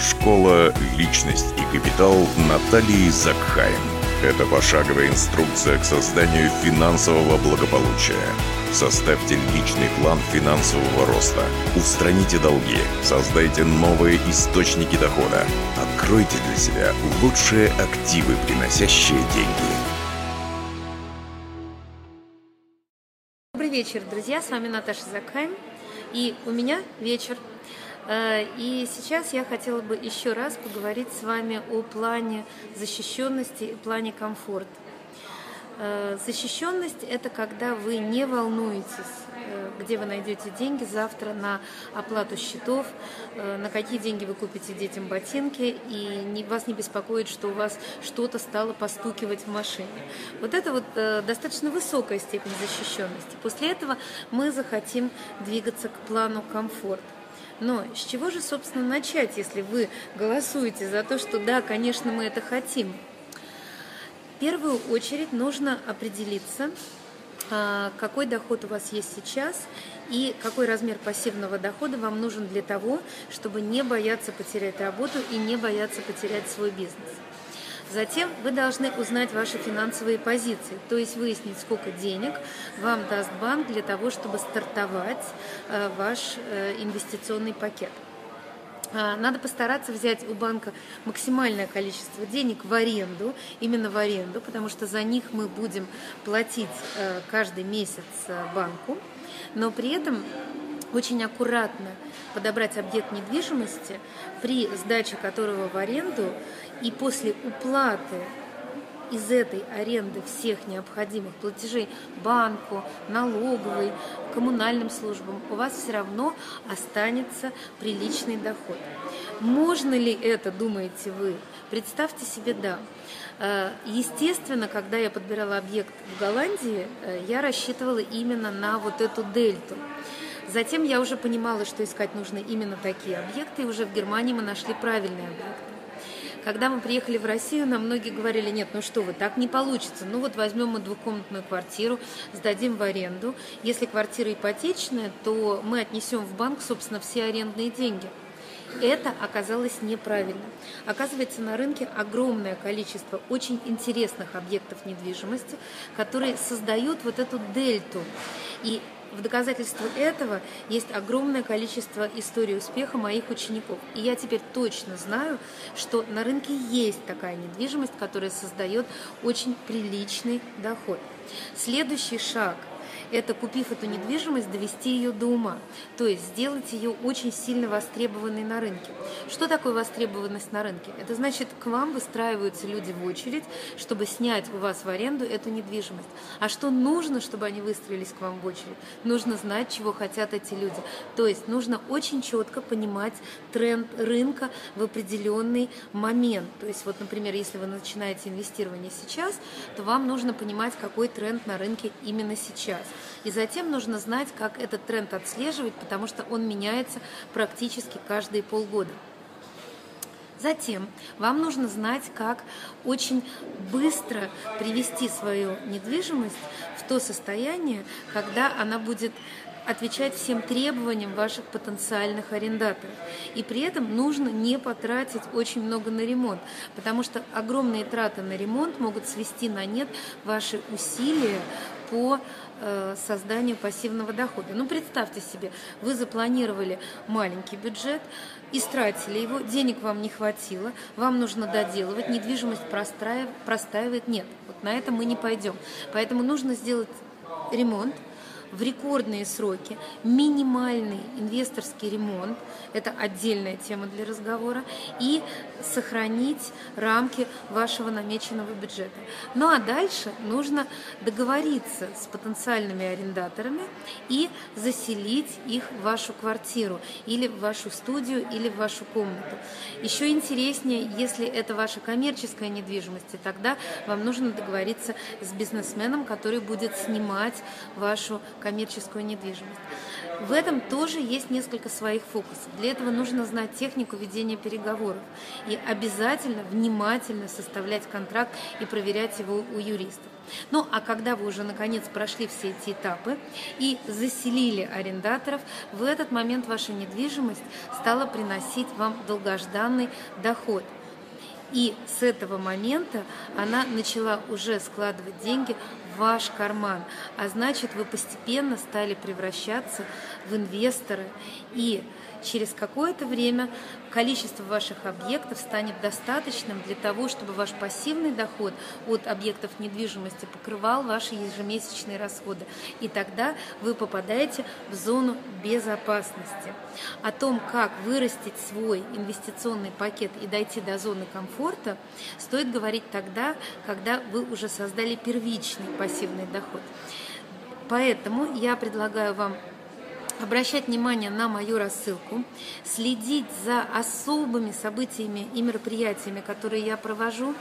Школа «Личность и капитал» Натальи Закхайм. Это пошаговая инструкция к созданию финансового благополучия. Составьте личный план финансового роста. Устраните долги. Создайте новые источники дохода. Откройте для себя лучшие активы, приносящие деньги. Добрый вечер, друзья. С вами Наташа Закхайм. И у меня вечер и сейчас я хотела бы еще раз поговорить с вами о плане защищенности и плане комфорта. Э, защищенность – это когда вы не волнуетесь, э, где вы найдете деньги завтра на оплату счетов, на какие деньги вы купите детям ботинки, и вас не беспокоит, что у вас что-то стало постукивать в машине. Вот это вот достаточно высокая степень защищенности. После этого мы захотим двигаться к плану комфорта. Но с чего же, собственно, начать, если вы голосуете за то, что да, конечно, мы это хотим? В первую очередь нужно определиться, а, какой доход у вас есть сейчас и какой размер пассивного дохода вам нужен для того, чтобы не бояться потерять работу и не бояться потерять свой бизнес. Затем вы должны узнать ваши финансовые позиции, то есть выяснить, сколько денег вам даст банк для того, чтобы стартовать э, ваш э, инвестиционный пакет. А, надо постараться взять у банка максимальное количество денег в аренду, именно в аренду, потому что за них мы будем платить э, каждый месяц банку, но при этом очень аккуратно подобрать объект недвижимости, при сдаче которого в аренду и после уплаты из этой аренды всех необходимых платежей банку, налоговой, коммунальным службам, у вас все равно останется приличный доход. Можно ли это, думаете вы? Представьте себе, да. Э, естественно, когда я подбирала объект в Голландии, э, я рассчитывала именно на вот эту дельту. Затем я уже понимала, что искать нужно именно такие объекты, и уже в Германии мы нашли правильные объекты. Когда мы приехали в Россию, нам многие говорили, нет, ну что вы, так не получится. Ну вот возьмем мы двухкомнатную квартиру, сдадим в аренду. Если квартира ипотечная, то мы отнесем в банк, собственно, все арендные деньги. Это оказалось неправильно. Оказывается, на рынке огромное количество очень интересных объектов недвижимости, которые создают вот эту дельту. И в доказательство этого есть огромное количество историй успеха моих учеников. И я теперь точно знаю, что на рынке есть такая недвижимость, которая создает очень приличный доход. Следующий шаг – это, купив эту недвижимость, довести ее до ума, то есть сделать ее очень сильно востребованной на рынке. Что такое востребованность на рынке? Это значит, к вам выстраиваются люди в очередь, чтобы снять у вас в аренду эту недвижимость. А что нужно, чтобы они выстроились к вам в очередь? Нужно знать, чего хотят эти люди. То есть нужно очень четко понимать тренд рынка в определенный момент. То есть вот, например, если вы начинаете инвестирование сейчас, то вам нужно понимать, какой тренд на рынке именно сейчас. И затем нужно знать, как этот тренд отслеживать, потому что он меняется практически каждые полгода. Затем вам нужно знать, как очень быстро привести свою недвижимость в то состояние, когда она будет отвечать всем требованиям ваших потенциальных арендаторов. И при этом нужно не потратить очень много на ремонт, потому что огромные траты на ремонт могут свести на нет ваши усилия по Э, созданию пассивного дохода. Ну, представьте себе, вы запланировали маленький бюджет, истратили его, денег вам не хватило, вам нужно доделывать, недвижимость простаивает. Нет, вот на это мы не пойдем. Поэтому нужно сделать ремонт, в рекордные сроки, минимальный инвесторский ремонт, это отдельная тема для разговора, и сохранить рамки вашего намеченного бюджета. Ну а дальше нужно договориться с потенциальными арендаторами и заселить их в вашу квартиру или в вашу студию или в вашу комнату. Еще интереснее, если это ваша коммерческая недвижимость, тогда вам нужно договориться с бизнесменом, который будет снимать вашу коммерческую недвижимость. В этом тоже есть несколько своих фокусов. Для этого нужно знать технику ведения переговоров и обязательно внимательно составлять контракт и проверять его у юристов. Ну а когда вы уже наконец прошли все эти этапы и заселили арендаторов, в этот момент ваша недвижимость стала приносить вам долгожданный доход – и с этого момента она начала уже складывать деньги ваш карман. А значит, вы постепенно стали превращаться в инвесторы. И через какое-то время количество ваших объектов станет достаточным для того, чтобы ваш пассивный доход от объектов недвижимости покрывал ваши ежемесячные расходы. И тогда вы попадаете в зону безопасности. О том, как вырастить свой инвестиционный пакет и дойти до зоны комфорта, стоит говорить тогда, когда вы уже создали первичный пассивный доход. Поэтому я предлагаю вам обращать внимание на мою рассылку, следить за особыми событиями и мероприятиями, которые я провожу,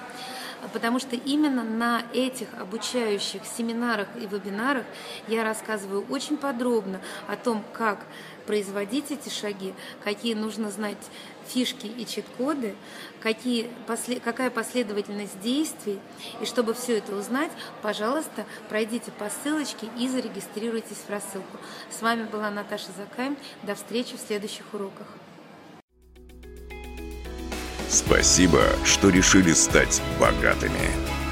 потому что именно на этих обучающих семинарах и вебинарах я рассказываю очень подробно о том, как производить эти шаги, какие нужно знать фишки и чит-коды, какие, какая последовательность действий. И чтобы все это узнать, пожалуйста, пройдите по ссылочке и зарегистрируйтесь в рассылку. С вами была Наташа Закаем. До встречи в следующих уроках. Спасибо, что решили стать богатыми.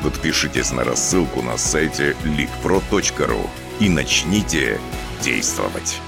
Подпишитесь на рассылку на сайте leakpro.ru и начните действовать.